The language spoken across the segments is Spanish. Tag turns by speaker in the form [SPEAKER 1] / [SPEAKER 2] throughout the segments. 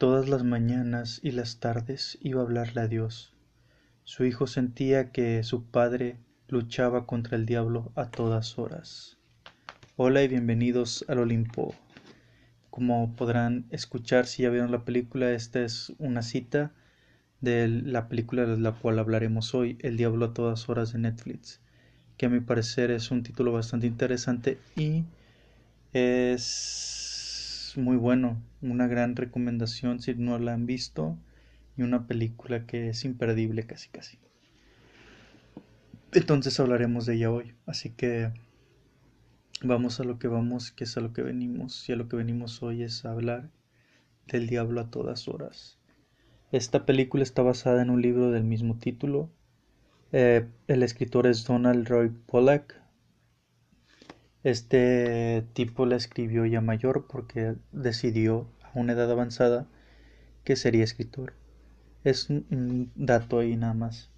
[SPEAKER 1] Todas las mañanas y las tardes iba a hablarle a Dios. Su hijo sentía que su padre luchaba contra el diablo a todas horas. Hola y bienvenidos al Olimpo. Como podrán escuchar si ya vieron la película, esta es una cita de la película de la cual hablaremos hoy, El Diablo a todas horas de Netflix, que a mi parecer es un título bastante interesante y es muy bueno, una gran recomendación si no la han visto y una película que es imperdible casi casi. Entonces hablaremos de ella hoy, así que vamos a lo que vamos, que es a lo que venimos, y a lo que venimos hoy es hablar del diablo a todas horas. Esta película está basada en un libro del mismo título. Eh, el escritor es Donald Roy Pollack. Este tipo la escribió ya mayor porque decidió a una edad avanzada que sería escritor. Es un dato ahí nada más.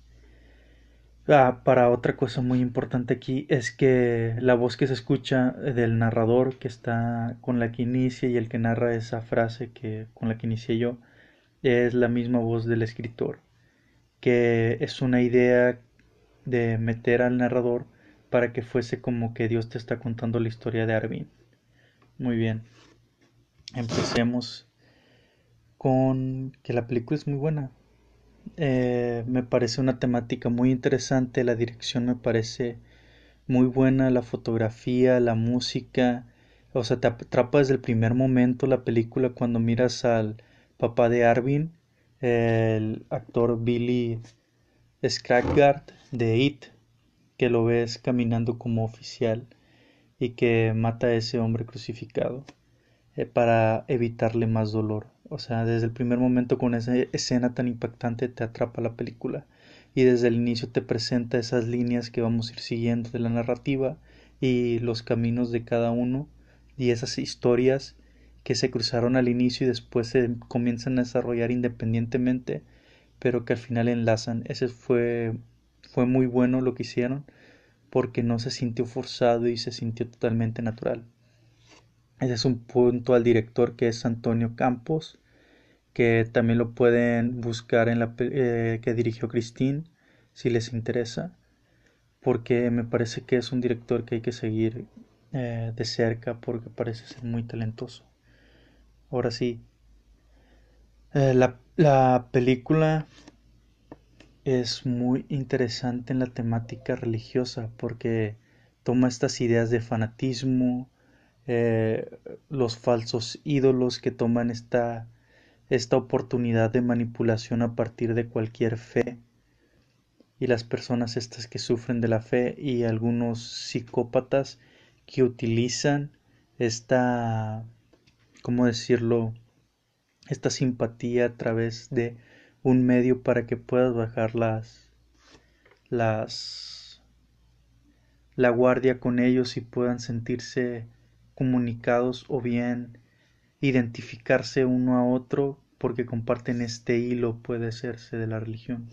[SPEAKER 1] Ah, para otra cosa muy importante aquí es que la voz que se escucha del narrador que está con la que inicia y el que narra esa frase que con la que inicié yo es la misma voz del escritor, que es una idea de meter al narrador para que fuese como que Dios te está contando la historia de Arvin. Muy bien. Empecemos con que la película es muy buena. Eh, me parece una temática muy interesante, la dirección me parece muy buena, la fotografía, la música, o sea, te atrapa desde el primer momento la película cuando miras al, papá de Arvin, el actor Billy Skarsgård de It, que lo ves caminando como oficial y que mata a ese hombre crucificado eh, para evitarle más dolor. O sea, desde el primer momento con esa escena tan impactante te atrapa la película y desde el inicio te presenta esas líneas que vamos a ir siguiendo de la narrativa y los caminos de cada uno y esas historias que se cruzaron al inicio y después se comienzan a desarrollar independientemente, pero que al final enlazan. Ese fue, fue muy bueno lo que hicieron porque no se sintió forzado y se sintió totalmente natural. Ese es un punto al director que es Antonio Campos, que también lo pueden buscar en la eh, que dirigió Christine, si les interesa, porque me parece que es un director que hay que seguir eh, de cerca porque parece ser muy talentoso. Ahora sí. Eh, la, la, película es muy interesante en la temática religiosa porque toma estas ideas de fanatismo, eh, los falsos ídolos que toman esta, esta oportunidad de manipulación a partir de cualquier fe y las personas estas que sufren de la fe y algunos psicópatas que utilizan esta ¿cómo decirlo? Esta simpatía a través de un medio para que puedas bajar las, las, la guardia con ellos y puedan sentirse comunicados o bien identificarse uno a otro porque comparten este hilo puede serse de la religión.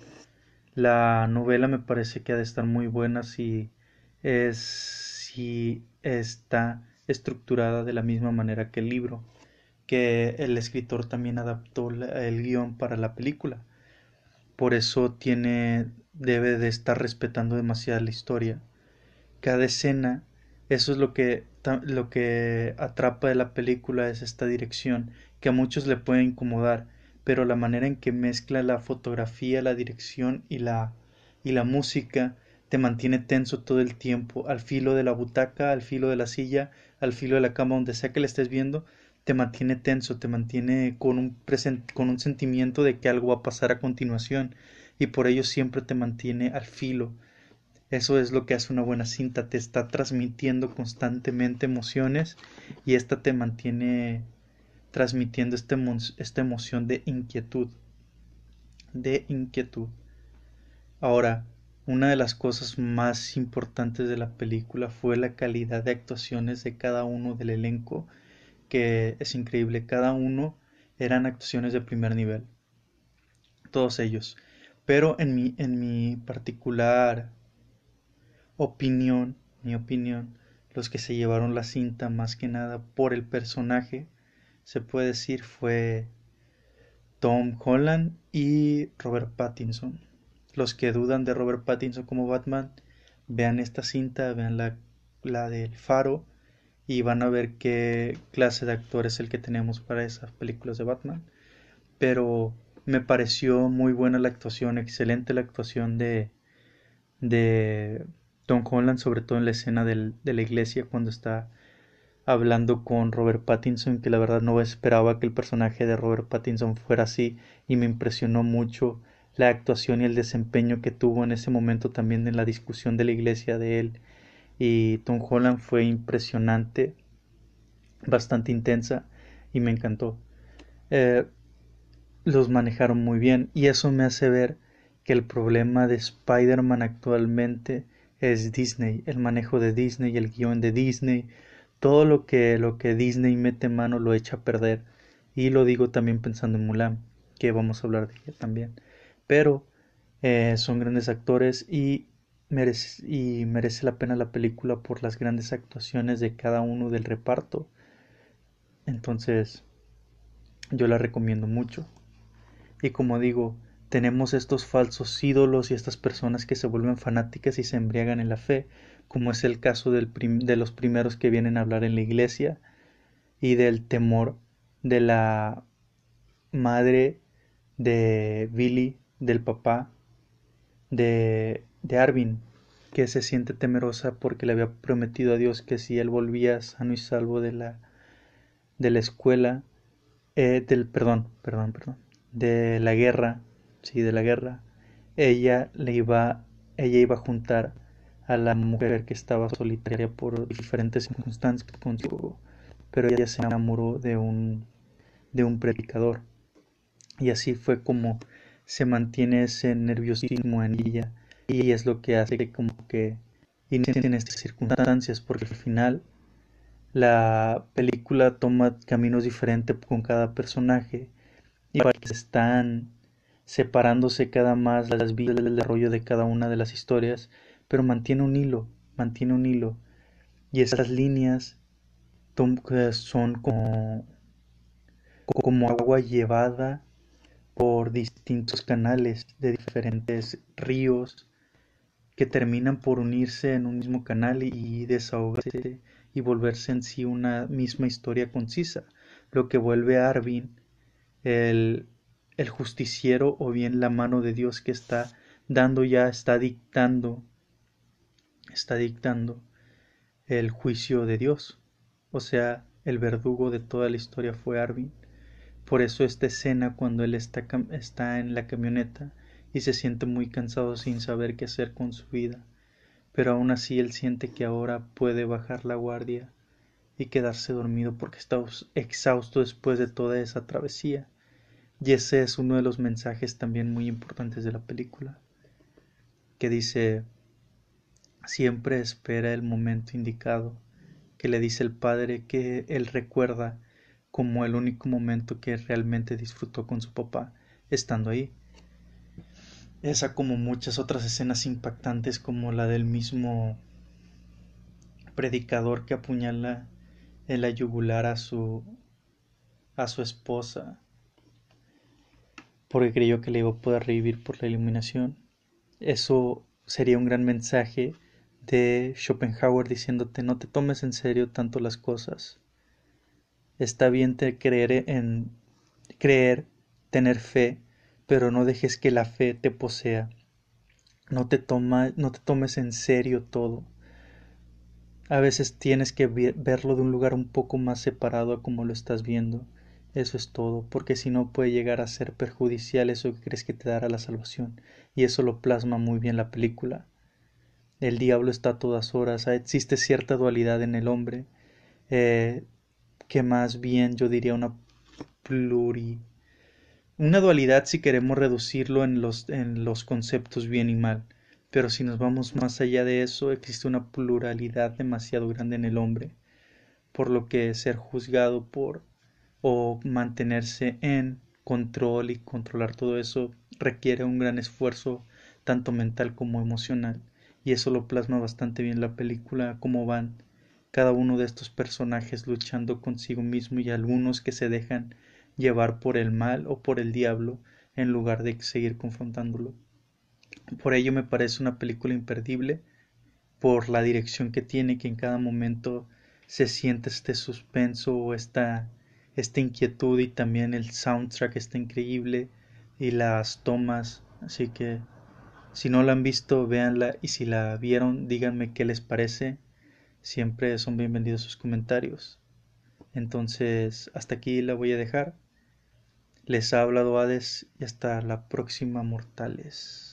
[SPEAKER 1] La novela me parece que ha de estar muy buena si es si está estructurada de la misma manera que el libro que el escritor también adaptó el guion para la película. Por eso tiene debe de estar respetando demasiado la historia. Cada escena, eso es lo que lo que atrapa de la película es esta dirección que a muchos le puede incomodar, pero la manera en que mezcla la fotografía, la dirección y la y la música te mantiene tenso todo el tiempo, al filo de la butaca, al filo de la silla, al filo de la cama, donde sea que le estés viendo, te mantiene tenso, te mantiene con un, con un sentimiento de que algo va a pasar a continuación y por ello siempre te mantiene al filo. Eso es lo que hace una buena cinta, te está transmitiendo constantemente emociones y esta te mantiene transmitiendo este esta emoción de inquietud. De inquietud. Ahora, una de las cosas más importantes de la película fue la calidad de actuaciones de cada uno del elenco que es increíble. Cada uno eran actuaciones de primer nivel. Todos ellos. Pero en mi, en mi particular opinión, mi opinión, los que se llevaron la cinta más que nada por el personaje, se puede decir fue Tom Holland y Robert Pattinson. Los que dudan de Robert Pattinson como Batman, vean esta cinta, vean la, la del Faro y van a ver qué clase de actor es el que tenemos para esas películas de Batman. Pero me pareció muy buena la actuación, excelente la actuación de, de Tom Holland, sobre todo en la escena de la iglesia cuando está hablando con Robert Pattinson, que la verdad no esperaba que el personaje de Robert Pattinson fuera así y me impresionó mucho la actuación y el desempeño que tuvo en ese momento también en la discusión de la iglesia de él y Tom Holland fue impresionante, bastante intensa y me encantó. Eh, los manejaron muy bien y eso me hace ver que el problema de Spider-Man actualmente es Disney, el manejo de Disney, el guion de Disney, todo lo que, lo que Disney mete mano lo echa a perder. Y lo digo también pensando en Mulan, que vamos a hablar de ella también. Pero eh, son grandes actores y y merece la pena la película por las grandes actuaciones de cada uno del reparto. Entonces, yo la recomiendo mucho. Y como digo, tenemos estos falsos ídolos y estas personas que se vuelven fanáticas y se embriagan en la fe, como es el caso del de los primeros que vienen a hablar en la iglesia y del temor de la madre de Billy, del papá de, de Arvin, que se siente temerosa porque le había prometido a Dios que si él volvía sano y salvo de la, de la escuela, eh, del, perdón, perdón, perdón, de la guerra, sí, de la guerra, ella le iba, ella iba a juntar a la mujer que estaba solitaria por diferentes circunstancias pero ella se enamoró de un, de un predicador. Y así fue como se mantiene ese nerviosismo en ella y es lo que hace que como que en estas circunstancias porque al final la película toma caminos diferentes con cada personaje. Y están separándose cada más las vidas del desarrollo de cada una de las historias pero mantiene un hilo mantiene un hilo. Y esas líneas son como como agua llevada por distintos canales de diferentes ríos que terminan por unirse en un mismo canal y desahogarse y volverse en sí una misma historia concisa, lo que vuelve a Arvin el, el justiciero o bien la mano de Dios que está dando ya, está dictando, está dictando el juicio de Dios. O sea, el verdugo de toda la historia fue Arvin. Por eso esta escena cuando él está, está en la camioneta y se siente muy cansado sin saber qué hacer con su vida, pero aún así él siente que ahora puede bajar la guardia y quedarse dormido porque está exhausto después de toda esa travesía. Y ese es uno de los mensajes también muy importantes de la película, que dice, siempre espera el momento indicado, que le dice el padre que él recuerda como el único momento que realmente disfrutó con su papá estando ahí. Esa como muchas otras escenas impactantes como la del mismo predicador que apuñala en la yugular a su a su esposa porque creyó que le iba a poder revivir por la iluminación. Eso sería un gran mensaje de Schopenhauer diciéndote no te tomes en serio tanto las cosas. Está bien te creer en creer, tener fe, pero no dejes que la fe te posea. No te toma, no te tomes en serio todo. A veces tienes que verlo de un lugar un poco más separado a como lo estás viendo. Eso es todo, porque si no puede llegar a ser perjudicial eso que crees que te dará la salvación. Y eso lo plasma muy bien la película. El diablo está a todas horas, existe cierta dualidad en el hombre. Eh, que más bien yo diría una pluri una dualidad si queremos reducirlo en los, en los conceptos bien y mal, pero si nos vamos más allá de eso existe una pluralidad demasiado grande en el hombre, por lo que ser juzgado por o mantenerse en control y controlar todo eso requiere un gran esfuerzo tanto mental como emocional. Y eso lo plasma bastante bien la película cómo van cada uno de estos personajes luchando consigo mismo y algunos que se dejan llevar por el mal o por el diablo en lugar de seguir confrontándolo. Por ello me parece una película imperdible por la dirección que tiene, que en cada momento se siente este suspenso o esta, esta inquietud y también el soundtrack está increíble y las tomas, así que si no la han visto, véanla y si la vieron, díganme qué les parece. Siempre son bienvenidos sus comentarios. Entonces, hasta aquí la voy a dejar. Les ha hablado Hades y hasta la próxima, mortales.